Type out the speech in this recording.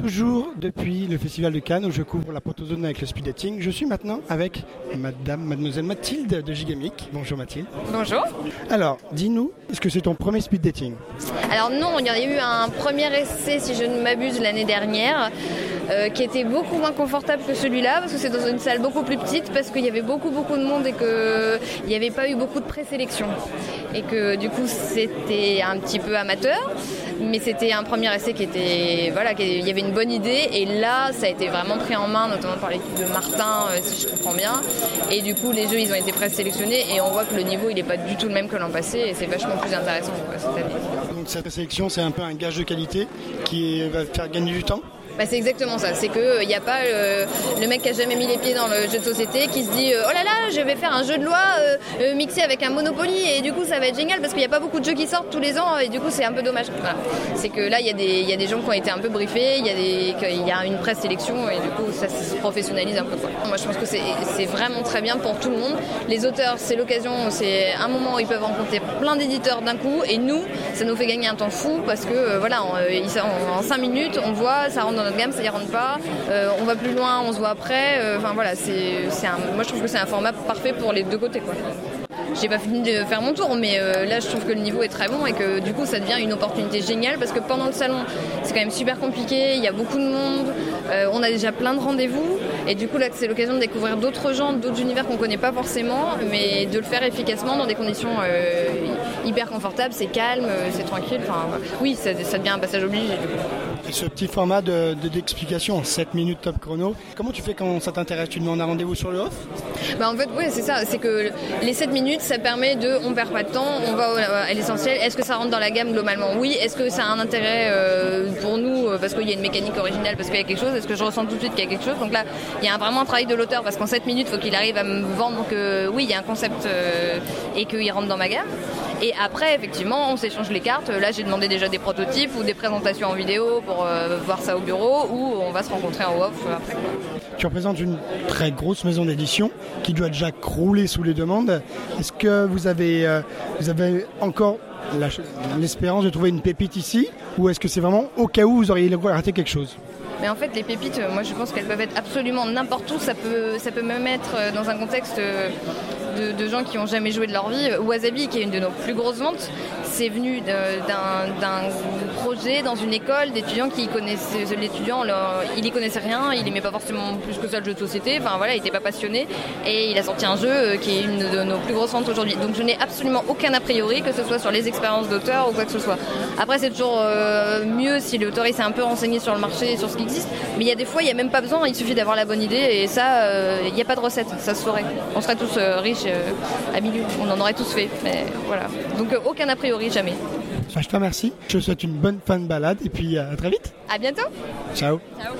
Toujours depuis le Festival de Cannes où je couvre la protozone avec le speed dating, je suis maintenant avec Madame, Mademoiselle Mathilde de Gigamic. Bonjour Mathilde. Bonjour. Alors, dis-nous, est-ce que c'est ton premier speed dating? Alors non, il y a eu un premier essai, si je ne m'abuse, l'année dernière. Euh, qui était beaucoup moins confortable que celui-là parce que c'est dans une salle beaucoup plus petite parce qu'il y avait beaucoup beaucoup de monde et qu'il n'y avait pas eu beaucoup de présélection. Et que du coup c'était un petit peu amateur mais c'était un premier essai qui était voilà il y avait une bonne idée. Et là ça a été vraiment pris en main notamment par l'équipe de Martin euh, si je comprends bien. Et du coup les jeux ils ont été présélectionnés et on voit que le niveau il n'est pas du tout le même que l'an passé et c'est vachement plus intéressant cette année. Donc cette présélection c'est un peu un gage de qualité qui va faire gagner du temps? Bah, c'est exactement ça. C'est qu'il n'y a pas le, mec qui a jamais mis les pieds dans le jeu de société qui se dit euh, oh là là, je vais faire un jeu de loi euh, euh, mixé avec un Monopoly et du coup ça va être génial parce qu'il n'y a pas beaucoup de jeux qui sortent tous les ans et du coup c'est un peu dommage. C'est que là il y, a des, gens qui ont été un peu briefés, il y, a des, y a une presse sélection et du coup ça se professionnalise un peu. Moi je pense que c'est vraiment très bien pour tout le monde. Les auteurs, c'est l'occasion, c'est un moment où ils peuvent rencontrer plein d'éditeurs d'un coup et nous, ça nous fait gagner un temps fou parce que voilà, en, en 5 minutes on voit, ça rentre dans gamme, ça y rentre pas. Euh, on va plus loin, on se voit après. Euh, enfin voilà, c'est, moi je trouve que c'est un format parfait pour les deux côtés. Quoi. J'ai pas fini de faire mon tour, mais euh, là je trouve que le niveau est très bon et que du coup ça devient une opportunité géniale parce que pendant le salon c'est quand même super compliqué, il y a beaucoup de monde, on a déjà plein de rendez-vous et du coup là c'est l'occasion de découvrir d'autres gens, d'autres univers qu'on connaît pas forcément, mais de le faire efficacement dans des conditions hyper confortables, c'est calme, c'est tranquille. Enfin oui, ça, devient un passage obligé. Ce petit format d'explication de, 7 minutes top chrono, comment tu fais quand ça t'intéresse? Tu demandes un rendez-vous sur le off? Bah En fait, oui, c'est ça. C'est que les 7 minutes, ça permet de. On perd pas de temps, on va à l'essentiel. Est-ce que ça rentre dans la gamme globalement? Oui. Est-ce que ça a un intérêt euh, pour nous euh, parce qu'il y a une mécanique originale, parce qu'il y a quelque chose? Est-ce que je ressens tout de suite qu'il y a quelque chose? Donc là, il y a vraiment un travail de l'auteur parce qu'en 7 minutes, il faut qu'il arrive à me vendre que oui, il y a un concept euh, et qu'il rentre dans ma gamme. Et après, effectivement, on s'échange les cartes. Là, j'ai demandé déjà des prototypes ou des présentations en vidéo pour euh, voir ça au bureau ou on va se rencontrer en off après. Tu représentes une très grosse maison d'édition qui doit déjà crouler sous les demandes. Est-ce que vous avez, euh, vous avez encore l'espérance de trouver une pépite ici ou est-ce que c'est vraiment au cas où vous auriez raté quelque chose? Mais en fait, les pépites, euh, moi je pense qu'elles peuvent être absolument n'importe où. Ça peut, ça peut même être dans un contexte de, gens qui n'ont jamais joué de leur vie. Wasabi, qui est une de nos plus grosses ventes, c'est venu d'un projet dans une école d'étudiants qui connaissaient l'étudiant, il y connaissait rien, il aimait pas forcément plus que ça le jeu de société, enfin voilà, il n'était pas passionné et il a sorti un jeu euh, qui est une de nos plus grosses ventes aujourd'hui. Donc je n'ai absolument aucun a priori, que ce soit sur les expériences d'auteur ou quoi que ce soit. Après c'est toujours euh, mieux si l'auteur s'est un peu renseigné sur le marché, sur ce qui existe, mais il y a des fois il n'y a même pas besoin, il suffit d'avoir la bonne idée et ça, euh, il n'y a pas de recette, ça se saurait. On serait tous riches à milieu, on en aurait tous fait, mais voilà. Donc aucun a priori jamais. je te remercie. Je te souhaite une bonne fin de balade et puis à très vite. À bientôt. Ciao. Ciao.